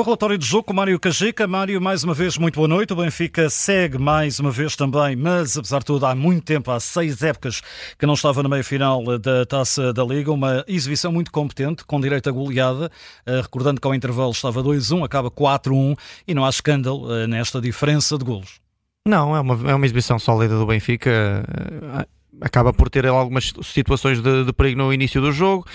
o relatório de jogo com Mário Cajica. Mário, mais uma vez, muito boa noite. O Benfica segue mais uma vez também, mas apesar de tudo, há muito tempo, há seis épocas que não estava na meia-final da Taça da Liga. Uma exibição muito competente, com direito a goleada. Eh, recordando que ao intervalo estava 2-1, acaba 4-1 e não há escândalo eh, nesta diferença de golos. Não, é uma, é uma exibição sólida do Benfica eh, acaba por ter algumas situações de, de perigo no início do jogo.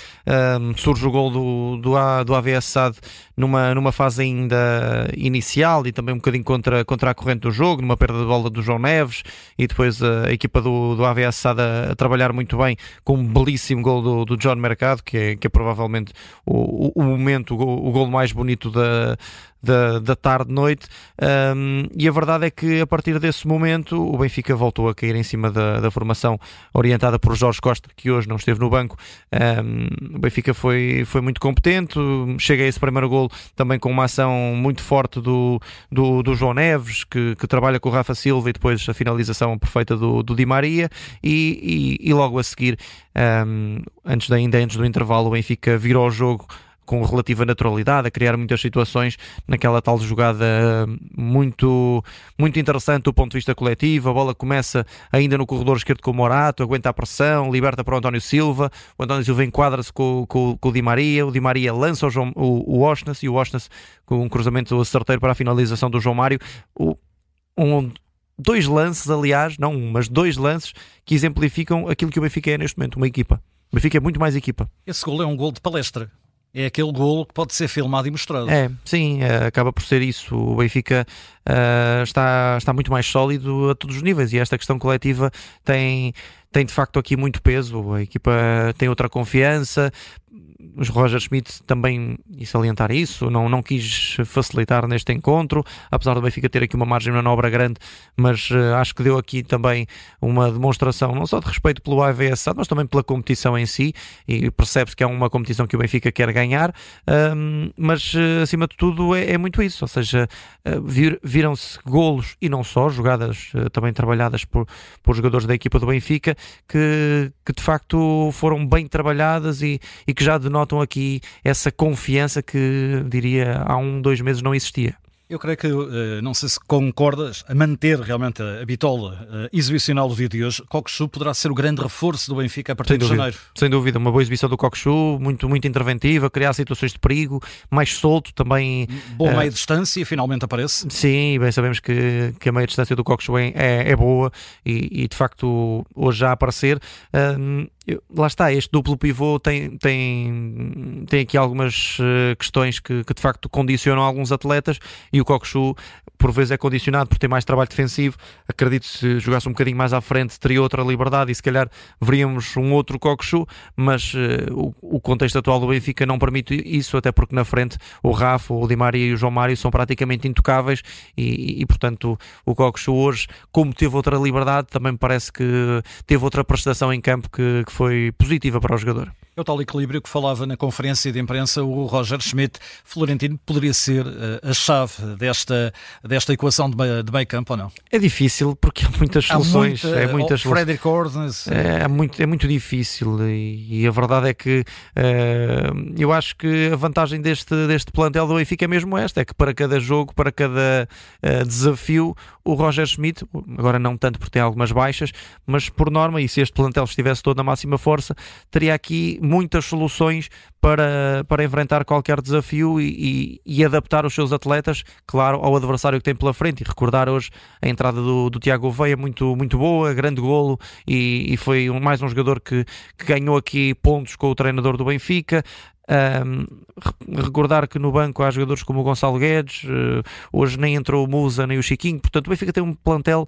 Um, surge o gol do, do, do AVS SAD numa, numa fase ainda inicial e também um bocadinho contra, contra a corrente do jogo, numa perda de bola do João Neves e depois a, a equipa do, do AVS SAD a, a, trabalhar muito bem com um belíssimo gol do, do John Mercado, que é, que é provavelmente o, o, o momento, o gol, o gol mais bonito da, da, da tarde-noite. Um, e a verdade é que a partir desse momento o Benfica voltou a cair em cima da, da formação orientada por Jorge Costa, que hoje não esteve no banco. Um, o Benfica foi, foi muito competente, chega a esse primeiro gol também com uma ação muito forte do, do, do João Neves, que, que, trabalha com o Rafa Silva e depois a finalização perfeita do, do Di Maria. E, e, e logo a seguir, um, antes de, ainda antes do intervalo, o Benfica virou o jogo com relativa naturalidade, a criar muitas situações naquela tal jogada muito, muito interessante do ponto de vista coletivo. A bola começa ainda no corredor esquerdo com o Morato, aguenta a pressão, liberta para o António Silva. O António Silva enquadra-se com, com, com, o Di Maria. O Di Maria lança o, João, o, o Osnas e o Osnas com um cruzamento certeiro para a finalização do João Mário. O, um, dois lances, aliás, não um, mas dois lances que exemplificam aquilo que o Benfica é neste momento, uma equipa. O Benfica é muito mais equipa. Esse gol é um gol de palestra é aquele golo que pode ser filmado e mostrado. É, sim, é, acaba por ser isso. O Benfica uh, está, está muito mais sólido a todos os níveis e esta questão coletiva tem, tem de facto aqui muito peso. A equipa tem outra confiança, os Roger Schmidt também e salientar isso, não, não quis facilitar neste encontro, apesar do Benfica ter aqui uma margem de manobra grande, mas uh, acho que deu aqui também uma demonstração não só de respeito pelo AVS, mas também pela competição em si, e percebe-se que é uma competição que o Benfica quer ganhar, um, mas uh, acima de tudo é, é, muito isso, ou seja, uh, vir, viram-se golos e não só, jogadas também trabalhadas por, por jogadores da equipa do Benfica, que, que de facto foram bem trabalhadas e, e que já denotam notam aqui essa confiança que, diria, há um, dois meses não existia. Eu creio que, eh, não sei se concordas, a manter realmente a bitola eh, exibicional do dia de hoje, Cockchu poderá ser o grande reforço do Benfica a partir sem de dúvida, janeiro. Sem dúvida, uma boa exibição do Cockchu, muito, muito interventiva, criar situações de perigo, mais solto também. Boa uh, meia distância, finalmente aparece. Sim, bem sabemos que, que a meia distância do Cockchu é, é, é boa e, e, de facto hoje já a aparecer. Uh, lá está, este duplo pivô tem, tem, tem aqui algumas uh, questões que, que, de facto condicionam alguns atletas e o Cockchu por vezes é condicionado por ter mais trabalho defensivo. Acredito se jogasse um bocadinho mais à frente teria outra liberdade e se calhar veríamos um outro Cockchu, mas uh, o, o, contexto atual do Benfica não permite isso, até porque na frente o Rafa, o Di Maria e o João Mário são praticamente intocáveis e, e portanto o Cockchu hoje, como teve outra liberdade, também me parece que teve outra prestação em campo que, que foi positiva para o jogador. É o tal equilíbrio que falava na conferência de imprensa o Roger Schmidt. Florentino poderia ser uh, a chave desta, desta equação de meio, de meio campo ou não? É difícil porque há muitas soluções. Há muita, é muitas Frederick Ordens. É, é, muito, é muito difícil e, e a verdade é que uh, eu acho que a vantagem deste, deste plantel do Benfica é mesmo esta: é que para cada jogo, para cada uh, desafio, o Roger Schmidt, agora não tanto porque tem algumas baixas, mas por norma, e se este plantel estivesse todo na máxima força, teria aqui muitas soluções para, para enfrentar qualquer desafio e, e, e, adaptar os seus atletas, claro, ao adversário que tem pela frente. E recordar hoje a entrada do, do Tiago Veia muito, muito boa, grande golo, e, e foi mais um jogador que, que ganhou aqui pontos com o treinador do Benfica. Um, recordar que no banco há jogadores como o Gonçalo Guedes, uh, hoje nem entrou o Musa nem o Chiquinho, portanto o Benfica tem um plantel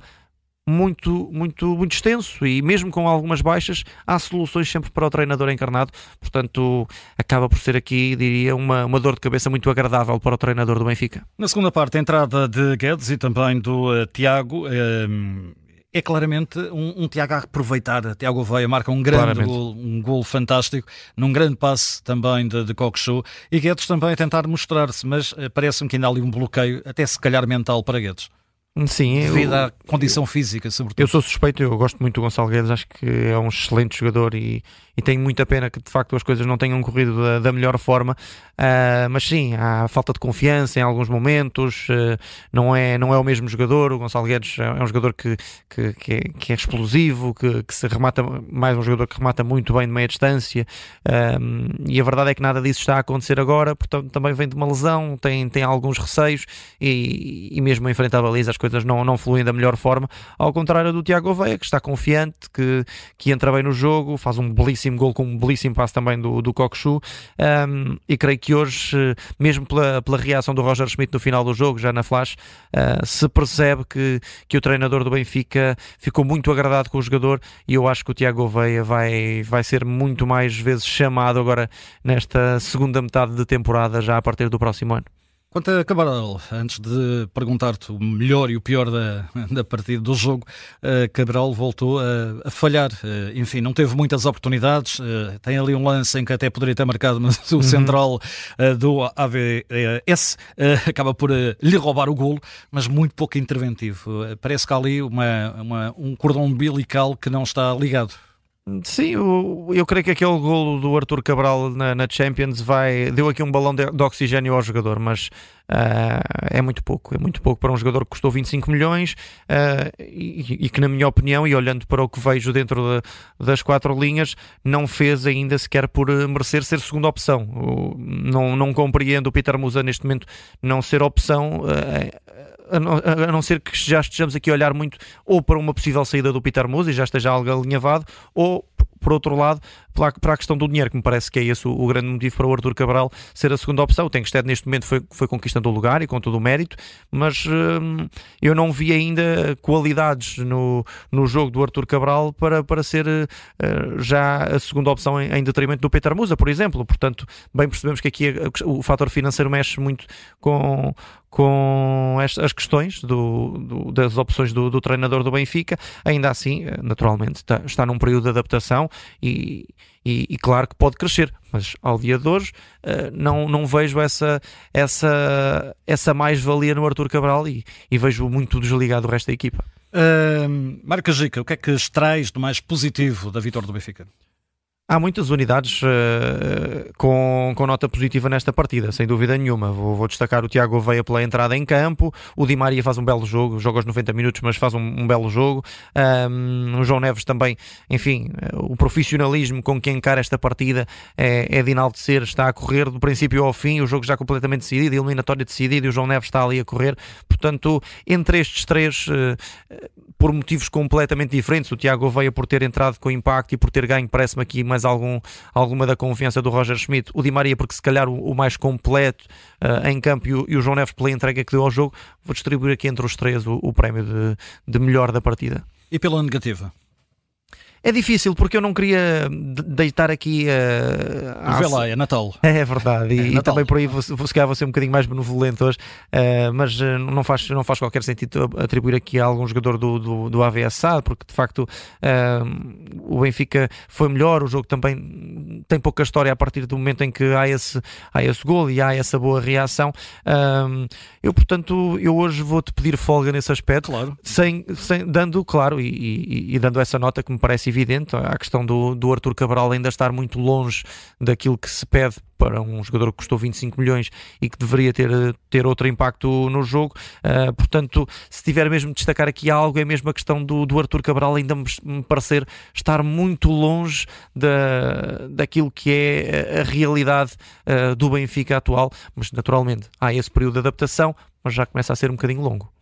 muito, muito, muito extenso e mesmo com algumas baixas, há soluções sempre para o treinador encarnado. Portanto, acaba por ser aqui, diria, uma, uma dor de cabeça muito agradável para o treinador do Benfica. Na segunda parte, a entrada de Guedes e também do uh, Tiago. Uh, é claramente um, um, Tiago a aproveitar. Tiago Veia marca um grande gol, um gol fantástico, num grande passe também de, de Show e Guedes também a tentar mostrar-se, mas uh, parece-me que ainda há ali um bloqueio, até se calhar mental para Guedes. Sim, devido eu, à condição física, sobretudo. Eu sou suspeito, eu gosto muito do Gonçalo Guedes, acho que é um excelente jogador e, e tenho muita pena que de facto as coisas não tenham corrido da, da melhor forma. Uh, mas sim, há falta de confiança em alguns momentos, uh, não, é, não é o mesmo jogador. O Gonçalo Guedes é um jogador que, que, que, é, que é, explosivo, que, que, se remata, mais um jogador que remata muito bem de meia distância. e a verdade é que nada disso está a acontecer agora, portanto também vem de uma lesão, tem, tem alguns receios e, e mesmo em frente à baliza as coisas não, não fluem da melhor forma. Ao contrário do Tiago Veia, que está confiante, que, que entra bem no jogo, faz um belíssimo gol com um belíssimo passo também do, do Kokshu. Um, e creio que hoje, mesmo pela, pela reação do Roger Schmidt no final do jogo, já na flash, uh, se percebe que, que o treinador do Benfica ficou muito agradado com o jogador e eu acho que o Tiago Veia vai, vai ser muito mais vezes chamado agora nesta segunda metade de temporada, já a partir do próximo ano. Quanto a Cabral, antes de perguntar-te o melhor e o pior da, da partida do jogo, uh, Cabral voltou a, a falhar. Uh, enfim, não teve muitas oportunidades. Uh, tem ali um lance em que até poderia ter marcado, mas o uhum. central do AVS acaba por lhe roubar o golo, mas muito pouco interventivo. parece que há ali uma, uma, um cordão umbilical que não está ligado. Sim, eu, eu creio que aquele golo do Arthur Cabral na, na Champions vai deu aqui um balão de, de oxigênio ao jogador, mas uh, é muito pouco, é muito pouco para um jogador que custou 25 milhões uh, e, e, que, na minha opinião, e olhando para o que vejo dentro de, das quatro linhas, não fez ainda sequer por merecer ser segunda opção. não, não compreendo o Peter Musa neste momento não ser opção. Uh, a não, a não, ser que já estejamos aqui a olhar muito ou para uma possível saída do Peter Musa e já esteja algo alinhavado, ou por outro lado, para a questão do dinheiro, que me parece que é esse o, o grande motivo para o Arthur Cabral ser a segunda opção. O Tenkstead neste momento foi, foi conquistando o lugar e com todo o mérito, mas hum, eu não vi ainda qualidades no, no jogo do Arthur Cabral para, para ser uh, já a segunda opção em, em, detrimento do Peter Musa, por exemplo. Portanto, bem percebemos que aqui o fator financeiro mexe muito com, com as questões do, do, das opções do, do, treinador do Benfica. Ainda assim, eh, naturalmente, está, está num período de adaptação e, e, e, claro que pode crescer, mas ao dia de hoje uh, não, não vejo essa, essa, essa mais-valia no Arthur Cabral e, e vejo muito desligado o resto da equipa. Uh, Marca Gica, o que é que extrais de mais positivo da vitória do Benfica? Há muitas unidades uh, com, com nota positiva nesta partida, sem dúvida nenhuma. Vou, vou, destacar o Tiago Veia pela entrada em campo, o Di Maria faz um belo jogo, joga aos 90 minutos, mas faz um, um belo jogo. Um, o João Neves também, enfim, o profissionalismo com que encara esta partida é, é de enaltecer, está a correr do princípio ao fim, o jogo já completamente decidido, a eliminatória decidida e o João Neves está ali a correr. Portanto, entre estes três, uh, por motivos completamente diferentes, o Tiago Veia por ter entrado com impacto e por ter ganho, parece-me aqui mais mais algum, alguma da confiança do Roger Schmidt. O Di Maria, porque se calhar o, o mais completo uh, em campo, e o, e o, João Neves pela entrega que deu ao jogo. Vou distribuir aqui entre os três o, o prémio de, de melhor da partida. E pela negativa? É difícil porque eu não queria deitar aqui a. Uh, Vê lá, é Natal. É verdade, e, é e também por aí vou, vou, se calhar vou ser um bocadinho mais benevolente hoje, uh, mas uh, não, faz, não faz qualquer sentido atribuir aqui a algum jogador do, do, do AVSA, porque de facto uh, o Benfica foi melhor, o jogo também tem pouca história a partir do momento em que há esse, há esse gol e há essa boa reação. Eu, portanto, eu hoje vou-te pedir folga nesse aspecto, claro. sem, sem, dando, claro, e, e, e dando essa nota que me parece evidente, a questão do, do Arthur Cabral ainda estar muito longe daquilo que se pede para um jogador que custou 25 milhões e que deveria ter, ter outro impacto no jogo. Uh, portanto, se tiver mesmo de destacar aqui algo, é mesmo a questão do, do Arthur Cabral ainda me, me parecer estar muito longe da, daquilo que é a realidade uh, do Benfica atual, mas naturalmente há esse período de adaptação, mas já começa a ser um bocadinho longo.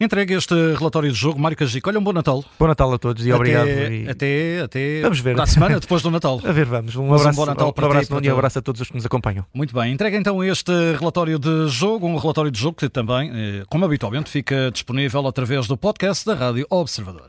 Entregue este relatório de jogo, Mário Cajico. Olha, um bom Natal. Bom Natal a todos e até, obrigado. E... Até, até vamos ver. para a semana, depois do Natal. a ver, vamos. Um abraço, um bom Natal para um abraço, ti, e um abraço a todos os que nos acompanham. Muito bem. Entrega então este relatório de jogo, um relatório de jogo que também, eh, como habitualmente, fica disponível através do podcast da Rádio Observador.